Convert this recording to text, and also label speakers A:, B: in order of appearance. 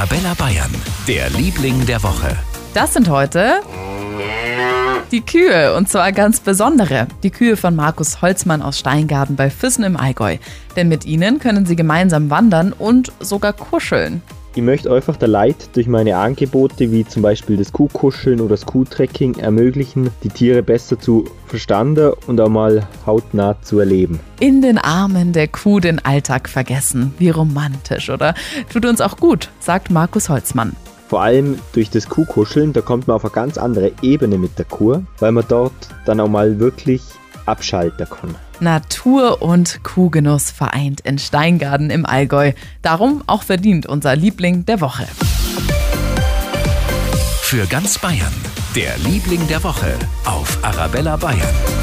A: Arabella Bayern, der Liebling der Woche.
B: Das sind heute die Kühe und zwar ganz besondere. Die Kühe von Markus Holzmann aus Steingarten bei Füssen im Allgäu. Denn mit ihnen können sie gemeinsam wandern und sogar kuscheln.
C: Ich möchte einfach der Leid durch meine Angebote wie zum Beispiel das Kuhkuscheln oder das Kuhtrekking ermöglichen, die Tiere besser zu verstanden und auch mal hautnah zu erleben.
B: In den Armen der Kuh den Alltag vergessen. Wie romantisch, oder? Tut uns auch gut, sagt Markus Holzmann.
C: Vor allem durch das Kuhkuscheln, da kommt man auf eine ganz andere Ebene mit der Kuh, weil man dort dann auch mal wirklich abschalten kann.
B: Natur und Kuhgenuss vereint in Steingarten im Allgäu. Darum auch verdient unser Liebling der Woche.
A: Für ganz Bayern, der Liebling der Woche auf Arabella Bayern.